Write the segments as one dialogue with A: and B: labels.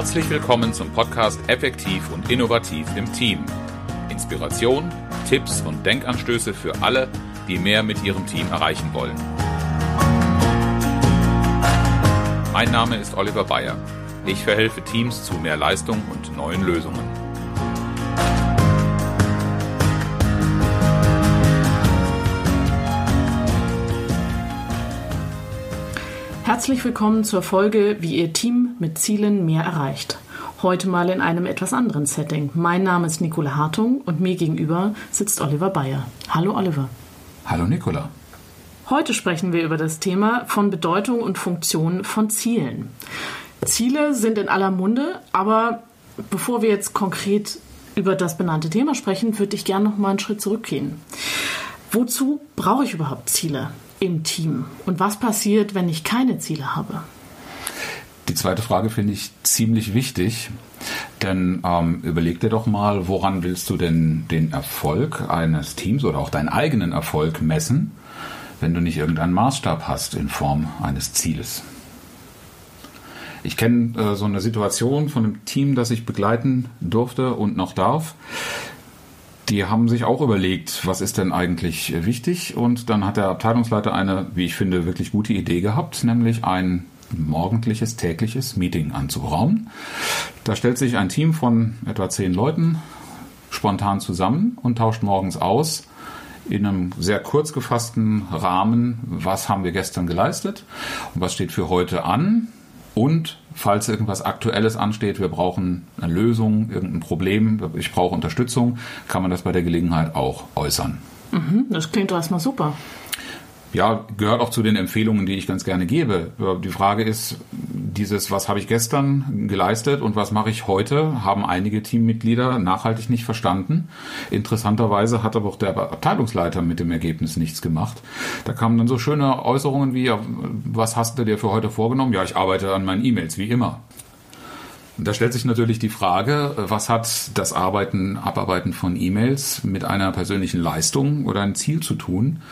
A: Herzlich willkommen zum Podcast Effektiv und Innovativ im Team. Inspiration, Tipps und Denkanstöße für alle, die mehr mit ihrem Team erreichen wollen. Mein Name ist Oliver Bayer. Ich verhelfe Teams zu mehr Leistung und neuen Lösungen.
B: Herzlich willkommen zur Folge, wie Ihr Team mit Zielen mehr erreicht. Heute mal in einem etwas anderen Setting. Mein Name ist Nicola Hartung und mir gegenüber sitzt Oliver Bayer. Hallo Oliver.
A: Hallo Nicola.
B: Heute sprechen wir über das Thema von Bedeutung und Funktion von Zielen. Ziele sind in aller Munde, aber bevor wir jetzt konkret über das benannte Thema sprechen, würde ich gerne noch mal einen Schritt zurückgehen. Wozu brauche ich überhaupt Ziele? im Team? Und was passiert, wenn ich keine Ziele habe?
A: Die zweite Frage finde ich ziemlich wichtig, denn ähm, überleg dir doch mal, woran willst du denn den Erfolg eines Teams oder auch deinen eigenen Erfolg messen, wenn du nicht irgendeinen Maßstab hast in Form eines Zieles? Ich kenne äh, so eine Situation von einem Team, das ich begleiten durfte und noch darf die haben sich auch überlegt, was ist denn eigentlich wichtig. Und dann hat der Abteilungsleiter eine, wie ich finde, wirklich gute Idee gehabt, nämlich ein morgendliches, tägliches Meeting anzuberaumen. Da stellt sich ein Team von etwa zehn Leuten spontan zusammen und tauscht morgens aus in einem sehr kurz gefassten Rahmen, was haben wir gestern geleistet und was steht für heute an und falls irgendwas Aktuelles ansteht, wir brauchen eine Lösung, irgendein Problem, ich brauche Unterstützung, kann man das bei der Gelegenheit auch äußern.
B: Mhm, das klingt doch erstmal super
A: ja, gehört auch zu den Empfehlungen, die ich ganz gerne gebe. Die Frage ist, dieses, was habe ich gestern geleistet und was mache ich heute, haben einige Teammitglieder nachhaltig nicht verstanden. Interessanterweise hat aber auch der Abteilungsleiter mit dem Ergebnis nichts gemacht. Da kamen dann so schöne Äußerungen wie, was hast du dir für heute vorgenommen? Ja, ich arbeite an meinen E-Mails, wie immer. Da stellt sich natürlich die Frage, was hat das Arbeiten, Abarbeiten von E-Mails mit einer persönlichen Leistung oder einem Ziel zu tun?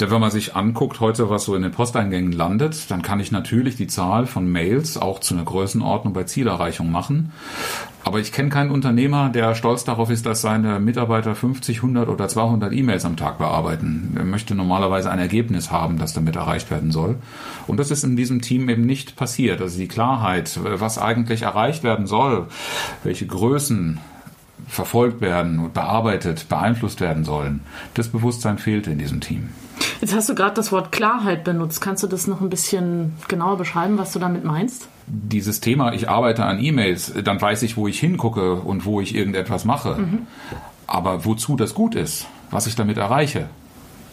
A: Denn wenn man sich anguckt heute, was so in den Posteingängen landet, dann kann ich natürlich die Zahl von Mails auch zu einer Größenordnung bei Zielerreichung machen. Aber ich kenne keinen Unternehmer, der stolz darauf ist, dass seine Mitarbeiter 50, 100 oder 200 E-Mails am Tag bearbeiten. Er möchte normalerweise ein Ergebnis haben, das damit erreicht werden soll. Und das ist in diesem Team eben nicht passiert. Also die Klarheit, was eigentlich erreicht werden soll, welche Größen verfolgt werden und bearbeitet, beeinflusst werden sollen, das Bewusstsein fehlte in diesem Team.
B: Jetzt hast du gerade das Wort Klarheit benutzt. Kannst du das noch ein bisschen genauer beschreiben, was du damit meinst?
A: Dieses Thema, ich arbeite an E-Mails, dann weiß ich, wo ich hingucke und wo ich irgendetwas mache. Mhm. Aber wozu das gut ist, was ich damit erreiche,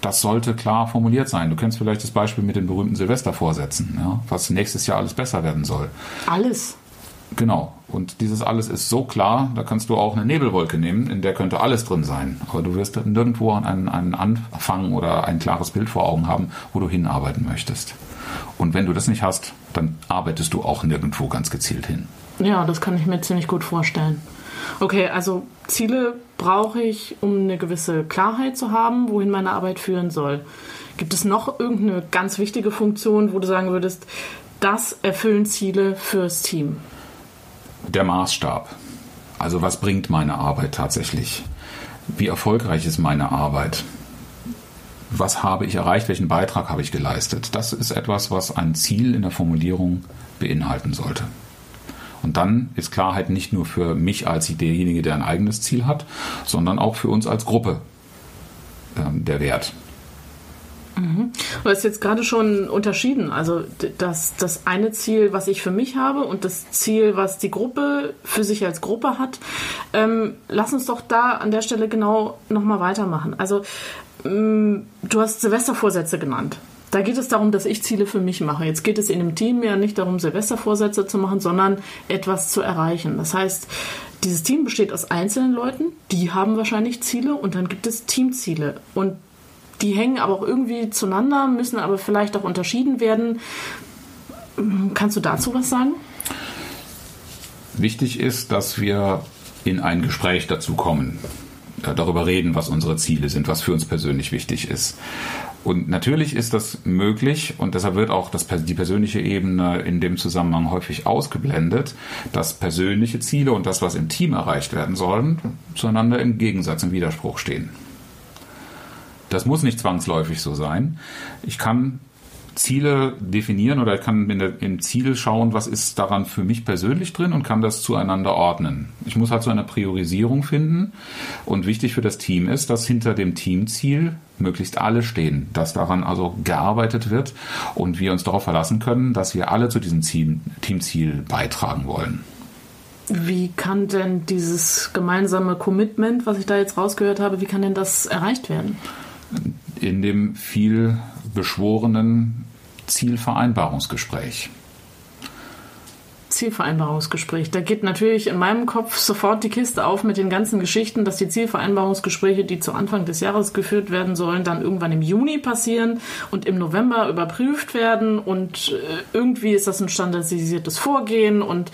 A: das sollte klar formuliert sein. Du kennst vielleicht das Beispiel mit den berühmten Silvestervorsätzen, ja, was nächstes Jahr alles besser werden soll.
B: Alles?
A: Genau. Und dieses alles ist so klar, da kannst du auch eine Nebelwolke nehmen, in der könnte alles drin sein. Aber du wirst nirgendwo einen, einen Anfang oder ein klares Bild vor Augen haben, wo du hinarbeiten möchtest. Und wenn du das nicht hast, dann arbeitest du auch nirgendwo ganz gezielt hin.
B: Ja, das kann ich mir ziemlich gut vorstellen. Okay, also Ziele brauche ich, um eine gewisse Klarheit zu haben, wohin meine Arbeit führen soll. Gibt es noch irgendeine ganz wichtige Funktion, wo du sagen würdest, das erfüllen Ziele fürs Team?
A: Der Maßstab. Also was bringt meine Arbeit tatsächlich? Wie erfolgreich ist meine Arbeit? Was habe ich erreicht? Welchen Beitrag habe ich geleistet? Das ist etwas, was ein Ziel in der Formulierung beinhalten sollte. Und dann ist Klarheit nicht nur für mich als derjenige, der ein eigenes Ziel hat, sondern auch für uns als Gruppe ähm, der Wert.
B: Mhm. Du hast jetzt gerade schon unterschieden, also das, das eine Ziel, was ich für mich habe und das Ziel, was die Gruppe für sich als Gruppe hat. Ähm, lass uns doch da an der Stelle genau nochmal weitermachen. Also ähm, du hast Silvestervorsätze genannt. Da geht es darum, dass ich Ziele für mich mache. Jetzt geht es in einem Team ja nicht darum, Silvestervorsätze zu machen, sondern etwas zu erreichen. Das heißt, dieses Team besteht aus einzelnen Leuten, die haben wahrscheinlich Ziele und dann gibt es Teamziele. Und die hängen aber auch irgendwie zueinander, müssen aber vielleicht auch unterschieden werden. Kannst du dazu was sagen?
A: Wichtig ist, dass wir in ein Gespräch dazu kommen, darüber reden, was unsere Ziele sind, was für uns persönlich wichtig ist. Und natürlich ist das möglich und deshalb wird auch das, die persönliche Ebene in dem Zusammenhang häufig ausgeblendet, dass persönliche Ziele und das, was im Team erreicht werden sollen, zueinander im Gegensatz, im Widerspruch stehen. Das muss nicht zwangsläufig so sein. Ich kann Ziele definieren oder ich kann der, im Ziel schauen, was ist daran für mich persönlich drin und kann das zueinander ordnen. Ich muss halt so eine Priorisierung finden und wichtig für das Team ist, dass hinter dem Teamziel möglichst alle stehen, dass daran also gearbeitet wird und wir uns darauf verlassen können, dass wir alle zu diesem Teamziel beitragen wollen.
B: Wie kann denn dieses gemeinsame Commitment, was ich da jetzt rausgehört habe, wie kann denn das erreicht werden?
A: In dem viel beschworenen Zielvereinbarungsgespräch.
B: Zielvereinbarungsgespräch. Da geht natürlich in meinem Kopf sofort die Kiste auf mit den ganzen Geschichten, dass die Zielvereinbarungsgespräche, die zu Anfang des Jahres geführt werden sollen, dann irgendwann im Juni passieren und im November überprüft werden. Und äh, irgendwie ist das ein standardisiertes Vorgehen und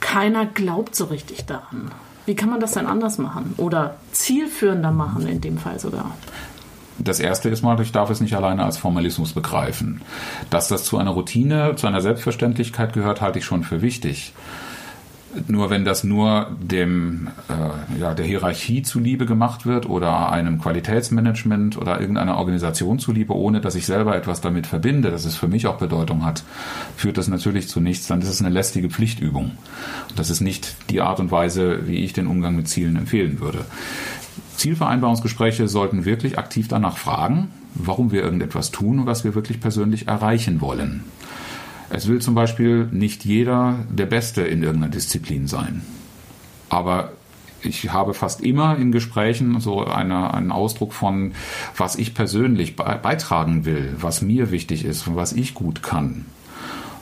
B: keiner glaubt so richtig daran. Wie kann man das denn anders machen oder zielführender machen in dem Fall sogar?
A: Das erste ist mal, ich darf es nicht alleine als Formalismus begreifen. Dass das zu einer Routine, zu einer Selbstverständlichkeit gehört, halte ich schon für wichtig. Nur wenn das nur dem, äh, ja, der Hierarchie zuliebe gemacht wird oder einem Qualitätsmanagement oder irgendeiner Organisation zuliebe, ohne dass ich selber etwas damit verbinde, dass es für mich auch Bedeutung hat, führt das natürlich zu nichts. Dann ist es eine lästige Pflichtübung. Das ist nicht die Art und Weise, wie ich den Umgang mit Zielen empfehlen würde. Zielvereinbarungsgespräche sollten wirklich aktiv danach fragen, warum wir irgendetwas tun und was wir wirklich persönlich erreichen wollen. Es will zum Beispiel nicht jeder der Beste in irgendeiner Disziplin sein. Aber ich habe fast immer in Gesprächen so eine, einen Ausdruck von, was ich persönlich beitragen will, was mir wichtig ist und was ich gut kann.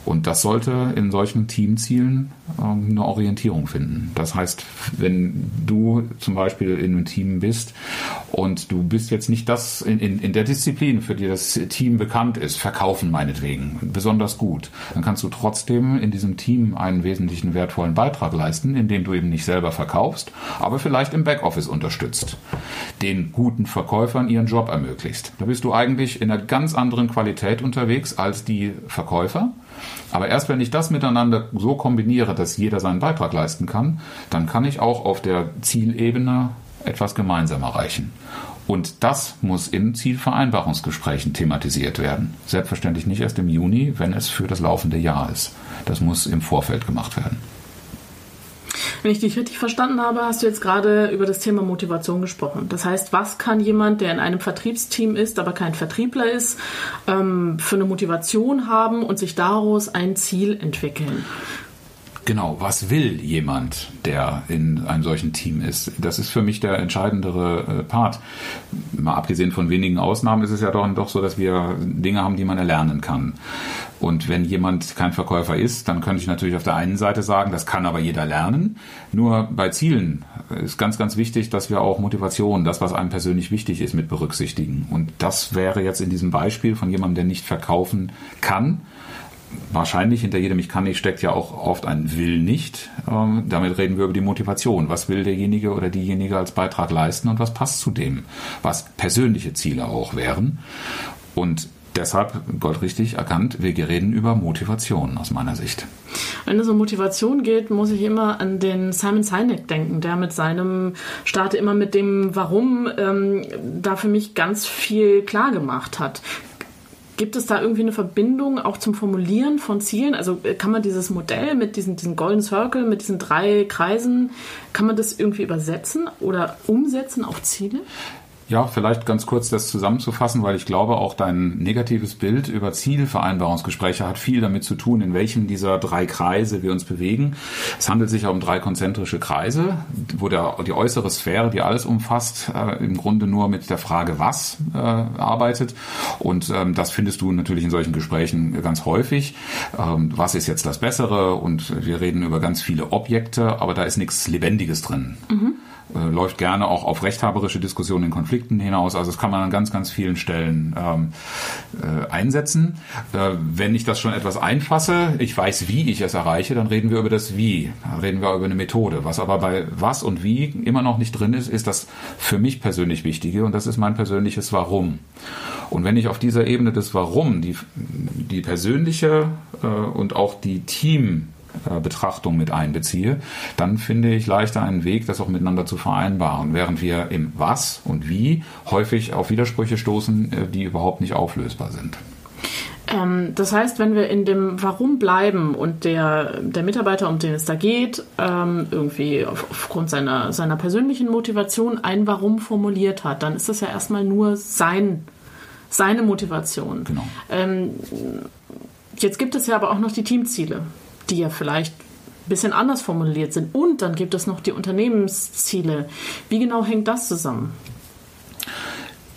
A: Und das sollte in solchen Teamzielen ähm, eine Orientierung finden. Das heißt, wenn du zum Beispiel in einem Team bist und du bist jetzt nicht das in, in, in der Disziplin, für die das Team bekannt ist, verkaufen meinetwegen, besonders gut, dann kannst du trotzdem in diesem Team einen wesentlichen wertvollen Beitrag leisten, indem du eben nicht selber verkaufst, aber vielleicht im Backoffice unterstützt, den guten Verkäufern ihren Job ermöglicht. Da bist du eigentlich in einer ganz anderen Qualität unterwegs als die Verkäufer aber erst wenn ich das miteinander so kombiniere, dass jeder seinen Beitrag leisten kann, dann kann ich auch auf der Zielebene etwas gemeinsam erreichen. Und das muss in Zielvereinbarungsgesprächen thematisiert werden. Selbstverständlich nicht erst im Juni, wenn es für das laufende Jahr ist. Das muss im Vorfeld gemacht werden.
B: Wenn ich dich richtig verstanden habe, hast du jetzt gerade über das Thema Motivation gesprochen. Das heißt, was kann jemand, der in einem Vertriebsteam ist, aber kein Vertriebler ist, ähm, für eine Motivation haben und sich daraus ein Ziel entwickeln?
A: Genau, was will jemand, der in einem solchen Team ist? Das ist für mich der entscheidendere äh, Part. Mal abgesehen von wenigen Ausnahmen ist es ja doch, doch so, dass wir Dinge haben, die man erlernen kann. Und wenn jemand kein Verkäufer ist, dann könnte ich natürlich auf der einen Seite sagen, das kann aber jeder lernen. Nur bei Zielen ist ganz, ganz wichtig, dass wir auch Motivation, das, was einem persönlich wichtig ist, mit berücksichtigen. Und das wäre jetzt in diesem Beispiel von jemandem, der nicht verkaufen kann, wahrscheinlich hinter jedem Ich kann nicht steckt ja auch oft ein Will nicht. Ähm, damit reden wir über die Motivation. Was will derjenige oder diejenige als Beitrag leisten und was passt zu dem, was persönliche Ziele auch wären. Und deshalb goldrichtig erkannt, wir reden über Motivation aus meiner Sicht.
B: Wenn es um Motivation geht, muss ich immer an den Simon Sinek denken, der mit seinem Starte immer mit dem Warum ähm, da für mich ganz viel klar gemacht hat. Gibt es da irgendwie eine Verbindung auch zum Formulieren von Zielen? Also äh, kann man dieses Modell mit diesen, diesen Golden Circle, mit diesen drei Kreisen, kann man das irgendwie übersetzen oder umsetzen auf Ziele?
A: Ja, vielleicht ganz kurz das zusammenzufassen, weil ich glaube, auch dein negatives Bild über Zielvereinbarungsgespräche hat viel damit zu tun, in welchem dieser drei Kreise wir uns bewegen. Es handelt sich ja um drei konzentrische Kreise, wo der, die äußere Sphäre, die alles umfasst, äh, im Grunde nur mit der Frage was äh, arbeitet. Und ähm, das findest du natürlich in solchen Gesprächen ganz häufig. Ähm, was ist jetzt das Bessere? Und wir reden über ganz viele Objekte, aber da ist nichts Lebendiges drin. Mhm äh, läuft gerne auch auf rechthaberische Diskussionen in Konflikten hinaus. Also das kann man an ganz, ganz vielen Stellen ähm, äh, einsetzen. Äh, wenn ich das schon etwas einfasse, ich weiß, wie ich es erreiche, dann reden wir über das Wie. Dann reden wir über eine Methode. Was aber bei was und wie immer noch nicht drin ist, ist das für mich persönlich Wichtige und das ist mein persönliches Warum. Und wenn ich auf dieser Ebene des Warum die, die persönliche äh, und auch die Team Betrachtung mit einbeziehe, dann finde ich leichter einen Weg, das auch miteinander zu vereinbaren, während wir im Was und Wie häufig auf Widersprüche stoßen, äh, die überhaupt nicht auflösbar sind.
B: Ähm, das heißt, wenn wir in dem Warum bleiben und der, der Mitarbeiter, um den es da geht, ähm, irgendwie auf, aufgrund seiner, seiner persönlichen Motivation ein Warum formuliert hat, dann ist das ja erstmal nur sein, seine Motivation. Genau. Ähm, jetzt gibt es ja aber auch noch die Teamziele die ja vielleicht ein bisschen anders formuliert sind. Und dann gibt es noch die Unternehmensziele. Wie genau hängt das zusammen?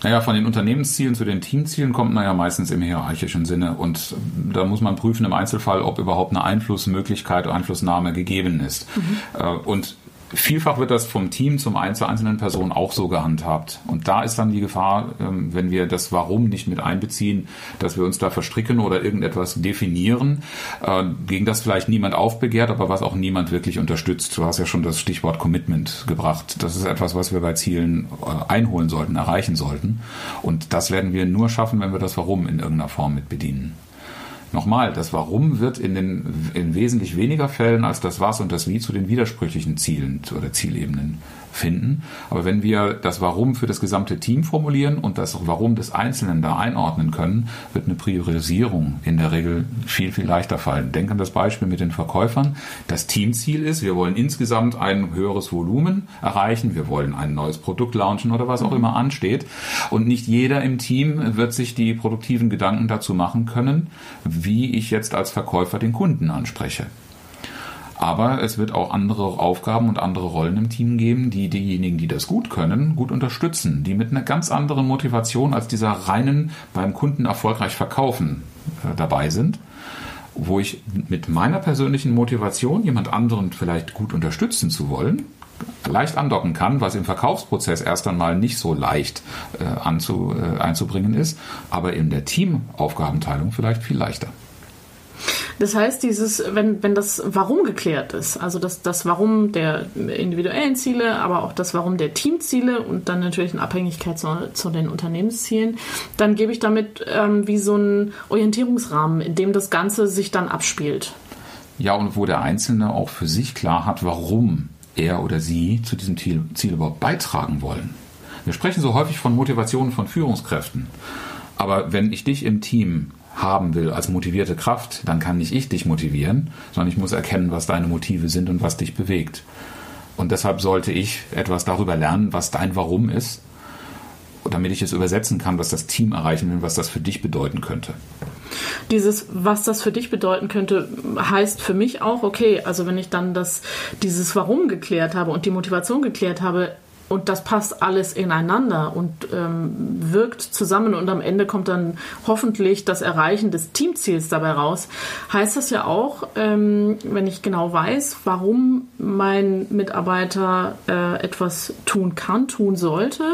A: Naja, von den Unternehmenszielen zu den Teamzielen kommt man ja meistens im hierarchischen Sinne. Und da muss man prüfen im Einzelfall, ob überhaupt eine Einflussmöglichkeit, Einflussnahme gegeben ist. Mhm. Und Vielfach wird das vom Team zum ein, zur einzelnen Person auch so gehandhabt. Und da ist dann die Gefahr, ähm, wenn wir das Warum nicht mit einbeziehen, dass wir uns da verstricken oder irgendetwas definieren, äh, gegen das vielleicht niemand aufbegehrt, aber was auch niemand wirklich unterstützt. Du hast ja schon das Stichwort Commitment gebracht. Das ist etwas, was wir bei Zielen äh, einholen sollten, erreichen sollten. Und das werden wir nur schaffen, wenn wir das Warum in irgendeiner Form mit bedienen. Nochmal, das Warum wird in, den, in wesentlich weniger Fällen als das Was und das Wie zu den widersprüchlichen Zielen oder Zielebenen finden. Aber wenn wir das Warum für das gesamte Team formulieren und das Warum des Einzelnen da einordnen können, wird eine Priorisierung in der Regel viel, viel leichter fallen. Denken an das Beispiel mit den Verkäufern. Das Teamziel ist, wir wollen insgesamt ein höheres Volumen erreichen, wir wollen ein neues Produkt launchen oder was auch immer ansteht. Und nicht jeder im Team wird sich die produktiven Gedanken dazu machen können, wie ich jetzt als Verkäufer den Kunden anspreche. Aber es wird auch andere Aufgaben und andere Rollen im Team geben, die diejenigen, die das gut können, gut unterstützen, die mit einer ganz anderen Motivation als dieser reinen beim Kunden erfolgreich verkaufen äh, dabei sind wo ich mit meiner persönlichen Motivation, jemand anderen vielleicht gut unterstützen zu wollen, leicht andocken kann, was im Verkaufsprozess erst einmal nicht so leicht äh, anzu, äh, einzubringen ist, aber in der Teamaufgabenteilung vielleicht viel leichter.
B: Das heißt, dieses, wenn, wenn das Warum geklärt ist, also das, das Warum der individuellen Ziele, aber auch das Warum der Teamziele und dann natürlich in Abhängigkeit zu, zu den Unternehmenszielen, dann gebe ich damit ähm, wie so einen Orientierungsrahmen, in dem das Ganze sich dann abspielt.
A: Ja, und wo der Einzelne auch für sich klar hat, warum er oder sie zu diesem Ziel, Ziel überhaupt beitragen wollen. Wir sprechen so häufig von Motivationen von Führungskräften. Aber wenn ich dich im Team haben will als motivierte Kraft, dann kann nicht ich dich motivieren, sondern ich muss erkennen, was deine Motive sind und was dich bewegt. Und deshalb sollte ich etwas darüber lernen, was dein Warum ist, damit ich es übersetzen kann, was das Team erreichen will, was das für dich bedeuten könnte.
B: Dieses, was das für dich bedeuten könnte, heißt für mich auch, okay, also wenn ich dann das, dieses Warum geklärt habe und die Motivation geklärt habe, und das passt alles ineinander und ähm, wirkt zusammen und am Ende kommt dann hoffentlich das Erreichen des Teamziels dabei raus. Heißt das ja auch, ähm, wenn ich genau weiß, warum mein Mitarbeiter äh, etwas tun kann, tun sollte,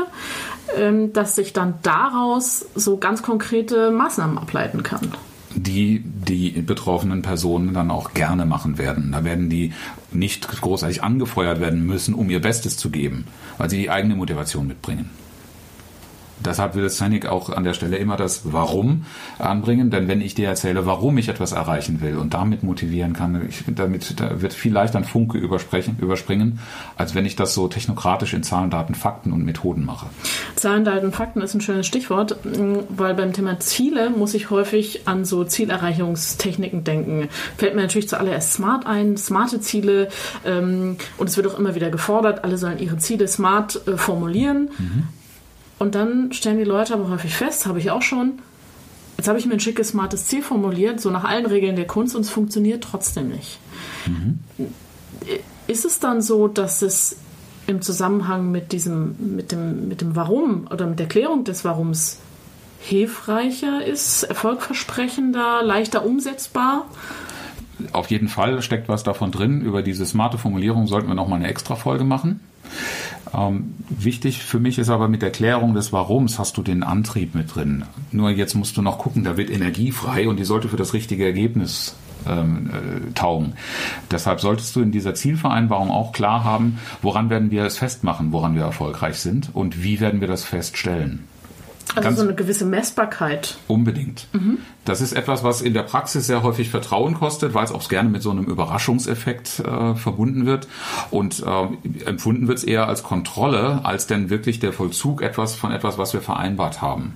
B: ähm, dass ich dann daraus so ganz konkrete Maßnahmen ableiten kann
A: die die betroffenen Personen dann auch gerne machen werden. Da werden die nicht großartig angefeuert werden müssen, um ihr Bestes zu geben, weil sie die eigene Motivation mitbringen. Deshalb will Sonic auch an der Stelle immer das Warum anbringen, denn wenn ich dir erzähle, warum ich etwas erreichen will und damit motivieren kann, ich, damit da wird viel leichter ein Funke überspringen, als wenn ich das so technokratisch in Zahlen, Daten, Fakten und Methoden mache.
B: Zahlen, Daten, Fakten ist ein schönes Stichwort, weil beim Thema Ziele muss ich häufig an so Zielerreichungstechniken denken. Fällt mir natürlich zuallererst Smart ein, smarte Ziele ähm, und es wird auch immer wieder gefordert, alle sollen ihre Ziele smart äh, formulieren. Mhm und dann stellen die Leute aber häufig fest, habe ich auch schon, jetzt habe ich mir ein schickes, smartes Ziel formuliert, so nach allen Regeln der Kunst und es funktioniert trotzdem nicht. Mhm. Ist es dann so, dass es im Zusammenhang mit diesem, mit dem, mit dem Warum oder mit der Klärung des Warums hilfreicher ist, erfolgversprechender, leichter umsetzbar?
A: Auf jeden Fall steckt was davon drin. Über diese smarte Formulierung sollten wir nochmal eine extra Folge machen. Ähm, wichtig für mich ist aber mit der Klärung des Warums hast du den Antrieb mit drin. Nur jetzt musst du noch gucken, da wird Energie frei und die sollte für das richtige Ergebnis ähm, äh, taugen. Deshalb solltest du in dieser Zielvereinbarung auch klar haben, woran werden wir es festmachen, woran wir erfolgreich sind und wie werden wir das feststellen.
B: Also Ganz so eine gewisse Messbarkeit.
A: Unbedingt. Mhm. Das ist etwas, was in der Praxis sehr häufig Vertrauen kostet, weil es auch gerne mit so einem Überraschungseffekt äh, verbunden wird. Und äh, empfunden wird es eher als Kontrolle, als denn wirklich der Vollzug etwas von etwas, was wir vereinbart haben.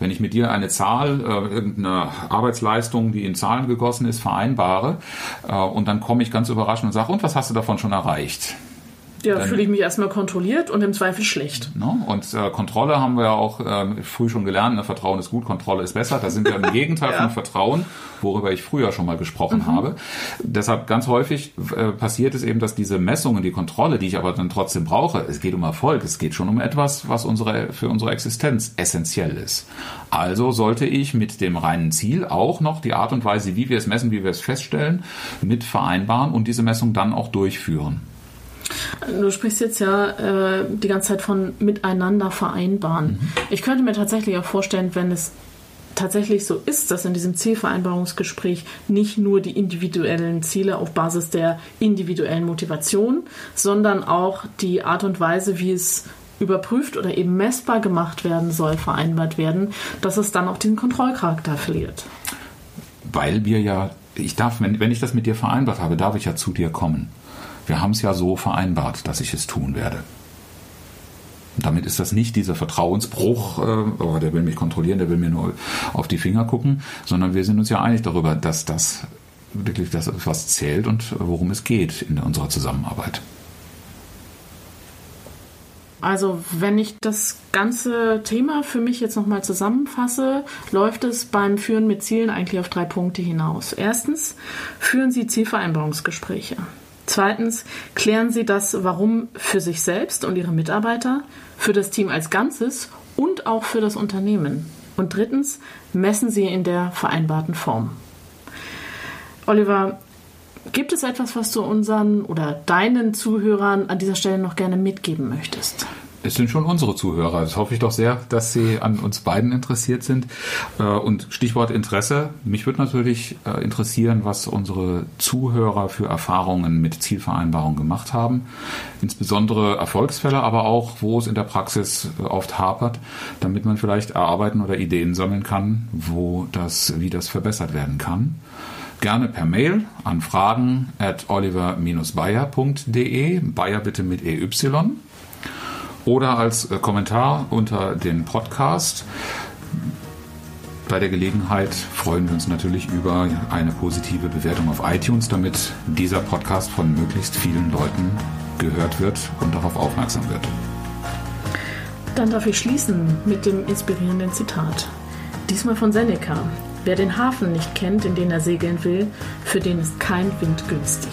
A: Wenn ich mit dir eine Zahl, äh, irgendeine Arbeitsleistung, die in Zahlen gegossen ist, vereinbare äh, und dann komme ich ganz überraschend und sage, und was hast du davon schon erreicht?
B: Ja, fühle ich mich erstmal kontrolliert und im Zweifel schlecht.
A: Ne? Und äh, Kontrolle haben wir ja auch äh, früh schon gelernt. Ne? Vertrauen ist gut, Kontrolle ist besser. Da sind wir im Gegenteil ja. von Vertrauen, worüber ich früher schon mal gesprochen mhm. habe. Deshalb ganz häufig äh, passiert es eben, dass diese Messungen, die Kontrolle, die ich aber dann trotzdem brauche, es geht um Erfolg, es geht schon um etwas, was unsere, für unsere Existenz essentiell ist. Also sollte ich mit dem reinen Ziel auch noch die Art und Weise, wie wir es messen, wie wir es feststellen, mit vereinbaren und diese Messung dann auch durchführen.
B: Du sprichst jetzt ja äh, die ganze Zeit von miteinander vereinbaren. Mhm. Ich könnte mir tatsächlich auch vorstellen, wenn es tatsächlich so ist, dass in diesem Zielvereinbarungsgespräch nicht nur die individuellen Ziele auf Basis der individuellen Motivation, sondern auch die Art und Weise, wie es überprüft oder eben messbar gemacht werden soll, vereinbart werden, dass es dann auch diesen Kontrollcharakter verliert.
A: Weil wir ja, ich darf, wenn, wenn ich das mit dir vereinbart habe, darf ich ja zu dir kommen. Wir haben es ja so vereinbart, dass ich es tun werde. Damit ist das nicht dieser Vertrauensbruch, äh, oh, der will mich kontrollieren, der will mir nur auf die Finger gucken, sondern wir sind uns ja einig darüber, dass das wirklich das was zählt und worum es geht in unserer Zusammenarbeit.
B: Also, wenn ich das ganze Thema für mich jetzt nochmal zusammenfasse, läuft es beim Führen mit Zielen eigentlich auf drei Punkte hinaus. Erstens, führen Sie Zielvereinbarungsgespräche. Zweitens, klären Sie das Warum für sich selbst und Ihre Mitarbeiter, für das Team als Ganzes und auch für das Unternehmen. Und drittens, messen Sie in der vereinbarten Form. Oliver, gibt es etwas, was du unseren oder deinen Zuhörern an dieser Stelle noch gerne mitgeben möchtest?
A: Es sind schon unsere Zuhörer. Das hoffe ich doch sehr, dass sie an uns beiden interessiert sind. Äh, und Stichwort Interesse. Mich würde natürlich äh, interessieren, was unsere Zuhörer für Erfahrungen mit Zielvereinbarungen gemacht haben. Insbesondere Erfolgsfälle, aber auch, wo es in der Praxis äh, oft hapert, damit man vielleicht erarbeiten oder Ideen sammeln kann, wo das, wie das verbessert werden kann gerne per Mail an fragen at oliver-bayer.de. Bayer bitte mit EY oder als äh, Kommentar unter den Podcast. Bei der Gelegenheit freuen wir uns natürlich über eine positive Bewertung auf iTunes, damit dieser Podcast von möglichst vielen Leuten gehört wird und darauf aufmerksam wird.
B: Dann darf ich schließen mit dem inspirierenden Zitat. Diesmal von Seneca. Wer den Hafen nicht kennt, in den er segeln will, für den ist kein Wind günstig.